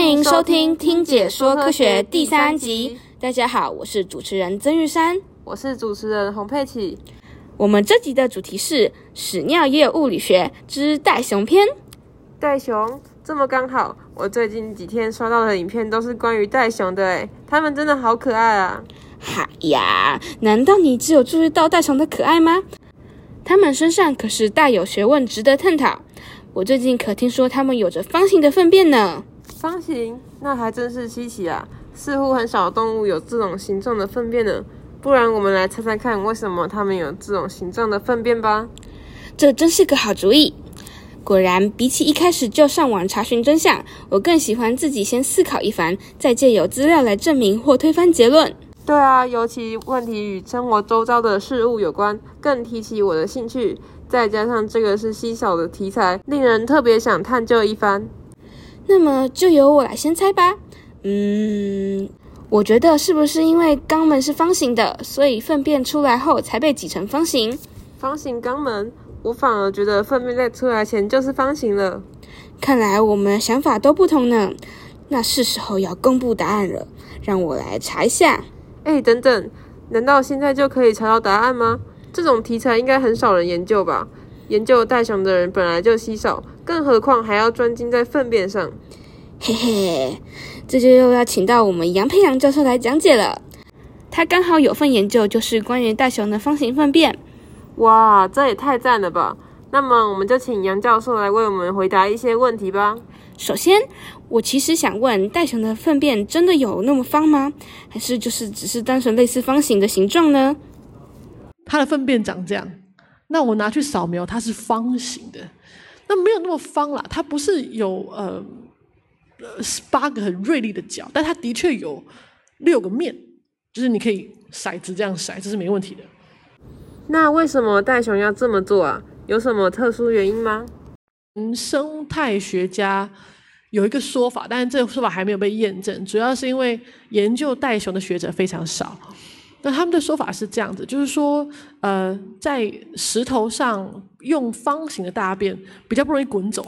欢迎收听《听解说科学》第三集。大家好，我是主持人曾玉山，我是主持人洪佩琪。我们这集的主题是屎尿液物理学之袋熊篇。袋熊这么刚好，我最近几天刷到的影片都是关于袋熊的，诶，它们真的好可爱啊！嗨呀，难道你只有注意到袋熊的可爱吗？它们身上可是大有学问，值得探讨。我最近可听说它们有着方形的粪便呢。方形？那还真是稀奇啊！似乎很少动物有这种形状的粪便呢。不然我们来猜猜看，为什么它们有这种形状的粪便吧？这真是个好主意。果然，比起一开始就上网查询真相，我更喜欢自己先思考一番，再借由资料来证明或推翻结论。对啊，尤其问题与生活周遭的事物有关，更提起我的兴趣。再加上这个是稀少的题材，令人特别想探究一番。那么就由我来先猜吧。嗯，我觉得是不是因为肛门是方形的，所以粪便出来后才被挤成方形？方形肛门？我反而觉得粪便在出来前就是方形了。看来我们想法都不同呢。那是时候要公布答案了，让我来查一下。哎，等等，难道现在就可以查到答案吗？这种题材应该很少人研究吧？研究袋熊的人本来就稀少，更何况还要专精在粪便上。嘿嘿，这就又要请到我们杨培阳教授来讲解了。他刚好有份研究，就是关于袋熊的方形粪便。哇，这也太赞了吧！那么我们就请杨教授来为我们回答一些问题吧。首先，我其实想问，袋熊的粪便真的有那么方吗？还是就是只是单纯类似方形的形状呢？它的粪便长这样，那我拿去扫描，它是方形的，那没有那么方啦，它不是有呃呃八个很锐利的角，但它的确有六个面，就是你可以骰子这样骰，这是没问题的。那为什么袋熊要这么做啊？有什么特殊原因吗？嗯，生态学家有一个说法，但是这个说法还没有被验证，主要是因为研究袋熊的学者非常少。那他们的说法是这样子，就是说，呃，在石头上用方形的大便比较不容易滚走，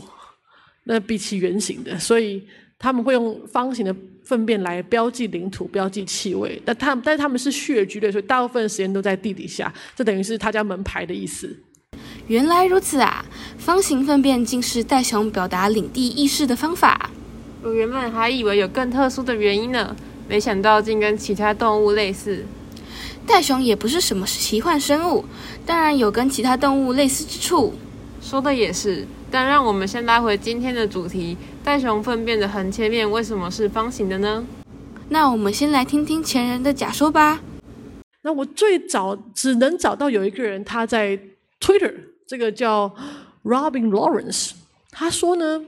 那比起圆形的，所以他们会用方形的。粪便来标记领土、标记气味，但他但是他们是穴居类，所以大部分时间都在地底下。这等于是他家门牌的意思。原来如此啊！方形粪便竟是袋熊表达领地意识的方法。我原本还以为有更特殊的原因呢，没想到竟跟其他动物类似。袋熊也不是什么奇幻生物，当然有跟其他动物类似之处。说的也是，但让我们先拉回今天的主题。袋熊粪便的横切面为什么是方形的呢？那我们先来听听前人的假说吧。那我最早只能找到有一个人，他在 Twitter，这个叫 Robin Lawrence，他说呢，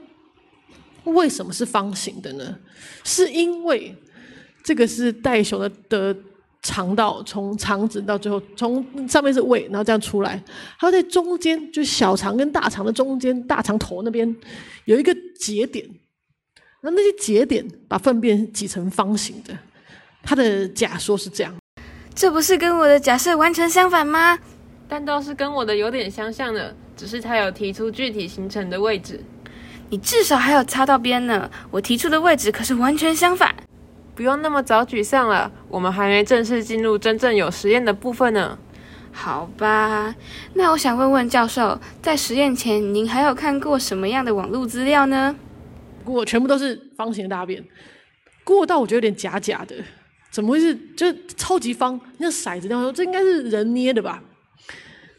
为什么是方形的呢？是因为这个是袋熊的的。肠道从肠子到最后，从上面是胃，然后这样出来，它在中间，就是小肠跟大肠的中间，大肠头那边有一个节点，那那些节点把粪便挤成方形的。他的假说是这样，这不是跟我的假设完全相反吗？但倒是跟我的有点相像的，只是他有提出具体形成的位置。你至少还有擦到边呢，我提出的位置可是完全相反。不用那么早沮丧了，我们还没正式进入真正有实验的部分呢。好吧，那我想问问教授，在实验前您还有看过什么样的网络资料呢？过全部都是方形的大便，过到我觉得有点假假的，怎么会是就超级方，像骰子那样？说这应该是人捏的吧？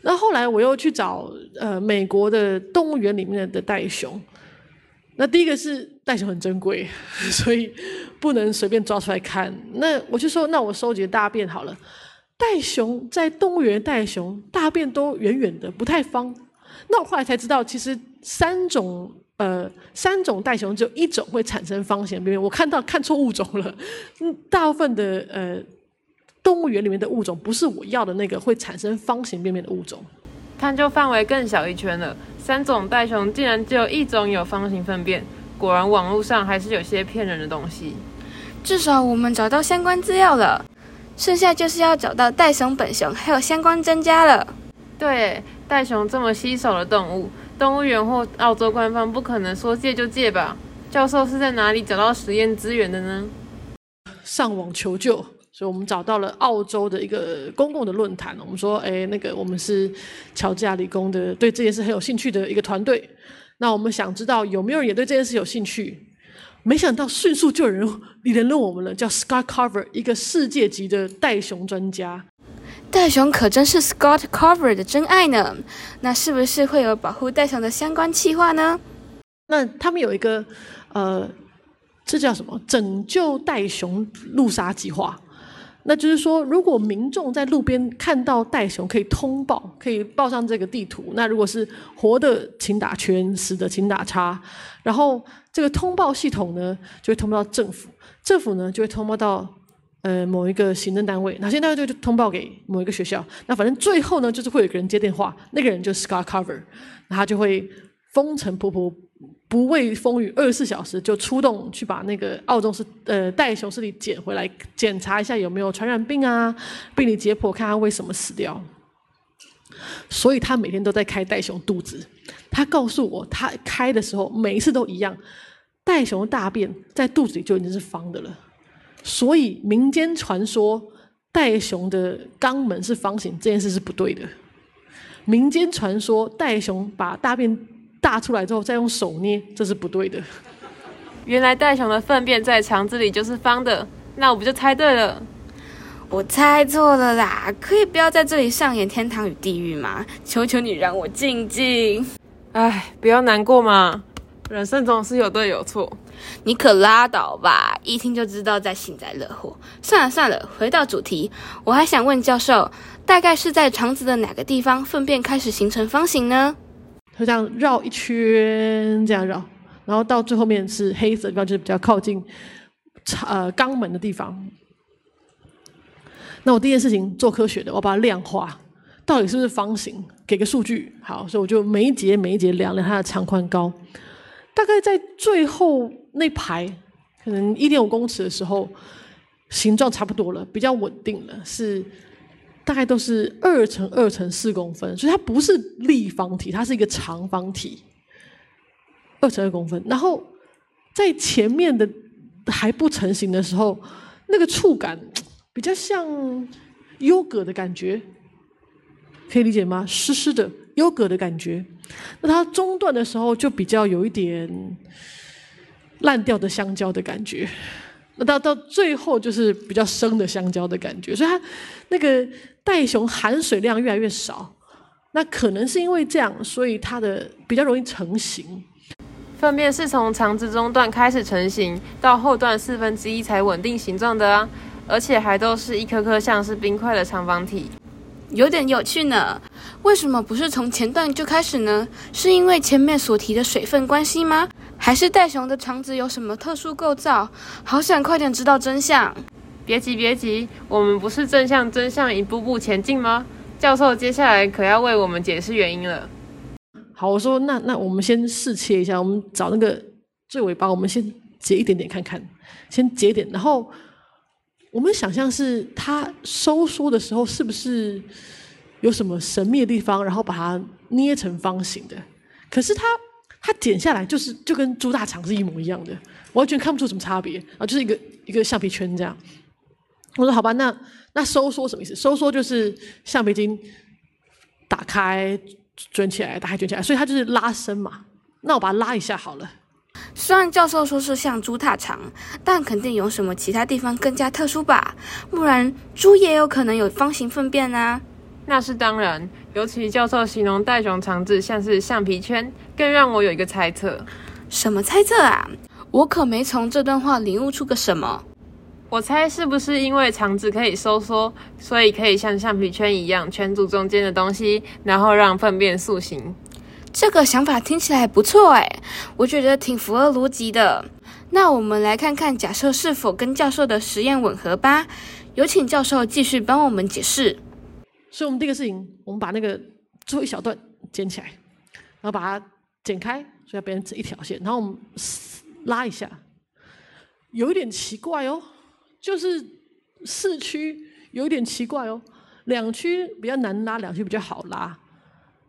然后后来我又去找呃美国的动物园里面的袋熊。那第一个是袋熊很珍贵，所以不能随便抓出来看。那我就说，那我收集大便好了。袋熊在动物园，袋熊大便都远远的，不太方。那我后来才知道，其实三种呃三种袋熊只有一种会产生方形便便。我看到看错物种了。嗯，大部分的呃动物园里面的物种不是我要的那个会产生方形便便的物种。探究范围更小一圈了。三种袋熊竟然只有一种有方形粪便，果然网络上还是有些骗人的东西。至少我们找到相关资料了，剩下就是要找到袋熊本熊还有相关专家了。对，袋熊这么稀少的动物，动物园或澳洲官方不可能说借就借吧？教授是在哪里找到实验资源的呢？上网求救，所以我们找到了澳洲的一个公共的论坛。我们说，哎，那个我们是乔治亚理工的，对这件事很有兴趣的一个团队。那我们想知道有没有人也对这件事有兴趣？没想到迅速就有人联络我们了，叫 Scott Carver，一个世界级的袋熊专家。袋熊可真是 Scott Carver 的真爱呢。那是不是会有保护袋熊的相关计划呢？那他们有一个呃，这叫什么？拯救袋熊路杀计划。那就是说，如果民众在路边看到袋熊，可以通报，可以报上这个地图。那如果是活的，请打圈；死的，请打叉。然后这个通报系统呢，就会通报到政府，政府呢就会通报到呃某一个行政单位，那行政单位就通报给某一个学校。那反正最后呢，就是会有个人接电话，那个人就是 Scott Cover，那他就会风尘仆仆。不畏风雨，二十四小时就出动去把那个澳洲是呃袋熊尸体捡回来，检查一下有没有传染病啊，病理解剖，看他为什么死掉。所以他每天都在开袋熊肚子。他告诉我，他开的时候每一次都一样，袋熊大便在肚子里就已经是方的了。所以民间传说袋熊的肛门是方形这件事是不对的。民间传说袋熊把大便。大出来之后再用手捏，这是不对的。原来袋熊的粪便在肠子里就是方的，那我不就猜对了？我猜错了啦！可以不要在这里上演天堂与地狱吗？求求你让我静静。哎，不要难过嘛，人生总是有对有错。你可拉倒吧，一听就知道在幸灾乐祸。算了算了，回到主题，我还想问教授，大概是在肠子的哪个地方粪便开始形成方形呢？就这样绕一圈，这样绕，然后到最后面是黑色地方，就是比较靠近呃肛门的地方。那我第一件事情做科学的，我把它量化，到底是不是方形？给个数据，好，所以我就每一节每一节量量它的长宽高，大概在最后那排可能一点五公尺的时候，形状差不多了，比较稳定了，是。大概都是二乘二乘四公分，所以它不是立方体，它是一个长方体，二乘二公分。然后在前面的还不成型的时候，那个触感比较像优格的感觉，可以理解吗？湿湿的优格的感觉。那它中段的时候就比较有一点烂掉的香蕉的感觉。那到到最后就是比较生的香蕉的感觉，所以它那个。袋熊含水量越来越少，那可能是因为这样，所以它的比较容易成型。粪便是从肠子中段开始成型，到后段四分之一才稳定形状的啊，而且还都是一颗颗像是冰块的长方体，有点有趣呢。为什么不是从前段就开始呢？是因为前面所提的水分关系吗？还是袋熊的肠子有什么特殊构造？好想快点知道真相。别急，别急，我们不是正向真相一步步前进吗？教授接下来可要为我们解释原因了。好，我说那那我们先试切一下，我们找那个最尾巴，我们先截一点点看看，先截点，然后我们想象是它收缩的时候是不是有什么神秘的地方，然后把它捏成方形的。可是它它剪下来就是就跟猪大肠是一模一样的，完全看不出什么差别啊，就是一个一个橡皮圈这样。我说好吧，那那收缩什么意思？收缩就是橡皮筋打开卷起来，打开卷起来，所以它就是拉伸嘛。那我把它拉一下好了。虽然教授说是像猪大肠，但肯定有什么其他地方更加特殊吧？不然猪也有可能有方形粪便啊。那是当然，尤其教授形容袋熊肠子像是橡皮圈，更让我有一个猜测。什么猜测啊？我可没从这段话领悟出个什么。我猜是不是因为肠子可以收缩，所以可以像橡皮圈一样圈住中间的东西，然后让粪便塑形？这个想法听起来不错哎，我觉得挺符合逻辑的。那我们来看看假设是否跟教授的实验吻合吧。有请教授继续帮我们解释。所以，我们第一个事情，我们把那个最后一小段剪起来，然后把它剪开，所以要变成一条线，然后我们拉一下，有一点奇怪哦。就是四区有一点奇怪哦，两区比较难拉，两区比较好拉。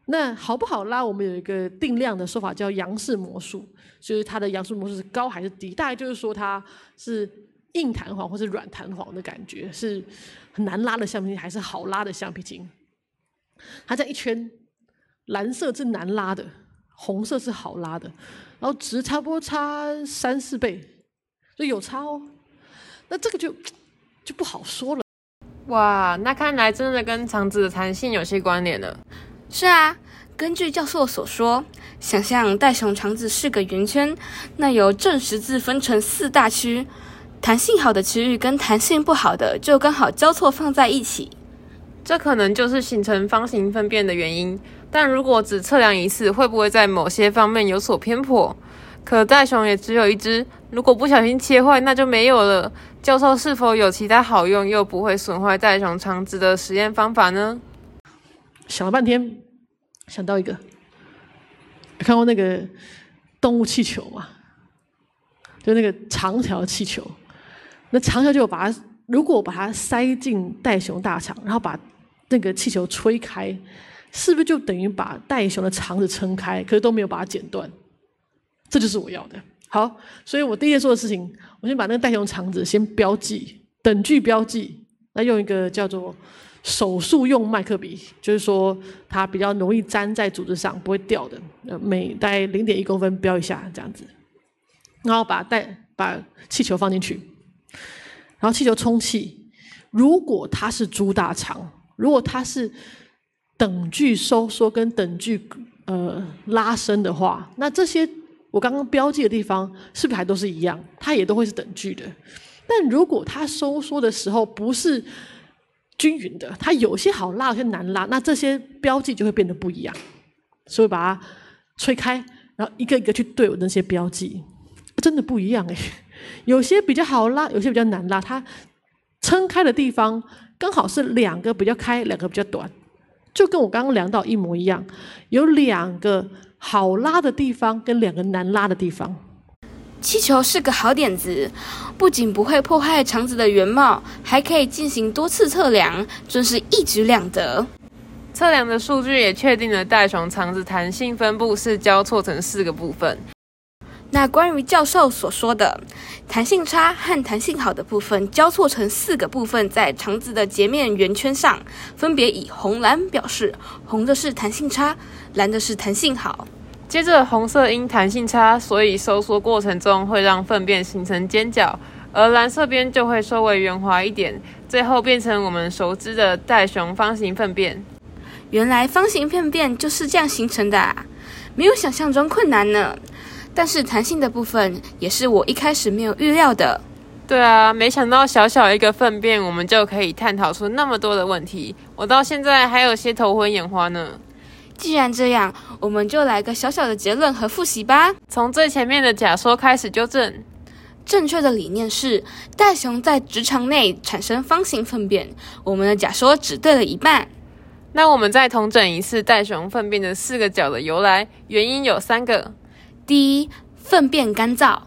那好不好拉？我们有一个定量的说法叫杨氏模数，就是它的杨氏模数是高还是低？大概就是说它是硬弹簧或是软弹簧的感觉，是很难拉的橡皮筋还是好拉的橡皮筋？它在一圈，蓝色是难拉的，红色是好拉的，然后值差不多差三四倍，就有差哦。那这个就就不好说了。哇，那看来真的跟肠子的弹性有些关联了。是啊，根据教授所说，想象袋熊肠子是个圆圈，那由正十字分成四大区，弹性好的区域跟弹性不好的就刚好交错放在一起。这可能就是形成方形粪便的原因。但如果只测量一次，会不会在某些方面有所偏颇？可袋熊也只有一只，如果不小心切坏，那就没有了。教授是否有其他好用又不会损坏袋熊肠子的实验方法呢？想了半天，想到一个，看过那个动物气球吗？就那个长条气球，那长条就把它，如果把它塞进袋熊大肠，然后把那个气球吹开，是不是就等于把袋熊的肠子撑开？可是都没有把它剪断，这就是我要的。好，所以我第一件做的事情，我先把那个袋熊肠子先标记，等距标记，那用一个叫做手术用麦克笔，就是说它比较容易粘在组织上，不会掉的。呃，每大概零点一公分标一下这样子，然后把袋把气球放进去，然后气球充气。如果它是猪大肠，如果它是等距收缩跟等距呃拉伸的话，那这些。我刚刚标记的地方是不是还都是一样？它也都会是等距的。但如果它收缩的时候不是均匀的，它有些好拉，有些难拉，那这些标记就会变得不一样。所以把它吹开，然后一个一个去对我那些标记，真的不一样哎。有些比较好拉，有些比较难拉。它撑开的地方刚好是两个比较开，两个比较短，就跟我刚刚量到一模一样，有两个。好拉的地方跟两个难拉的地方，气球是个好点子，不仅不会破坏肠子的原貌，还可以进行多次测量，真是一举两得。测量的数据也确定了袋熊肠子弹性分布是交错成四个部分。那关于教授所说的弹性差和弹性好的部分交错成四个部分，在肠子的截面圆圈上，分别以红蓝表示，红的是弹性差，蓝的是弹性好。接着红色因弹性差，所以收缩过程中会让粪便形成尖角，而蓝色边就会稍微圆滑一点，最后变成我们熟知的袋熊方形粪便。原来方形粪便就是这样形成的，啊，没有想象中困难呢。但是弹性的部分也是我一开始没有预料的。对啊，没想到小小一个粪便，我们就可以探讨出那么多的问题。我到现在还有些头昏眼花呢。既然这样，我们就来个小小的结论和复习吧。从最前面的假说开始纠正。正确的理念是袋熊在直肠内产生方形粪便。我们的假说只对了一半。那我们再同整一次袋熊粪便的四个角的由来，原因有三个。第一，粪便干燥。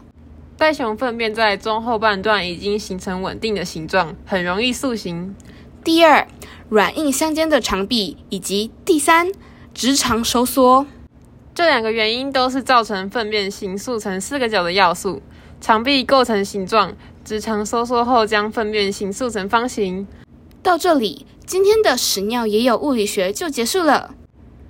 袋熊粪便在中后半段已经形成稳定的形状，很容易塑形。第二，软硬相间的肠壁，以及第三，直肠收缩。这两个原因都是造成粪便形塑成四个角的要素。肠壁构成形状，直肠收缩后将粪便形塑成方形。到这里，今天的屎尿也有物理学就结束了。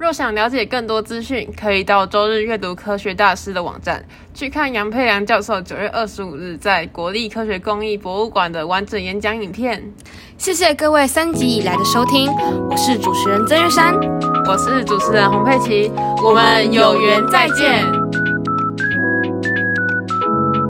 若想了解更多资讯，可以到周日阅读科学大师的网站去看杨佩良教授九月二十五日在国立科学工艺博物馆的完整演讲影片。谢谢各位三集以来的收听，我是主持人曾玉山，我是主持人洪佩琪，我们有缘再见。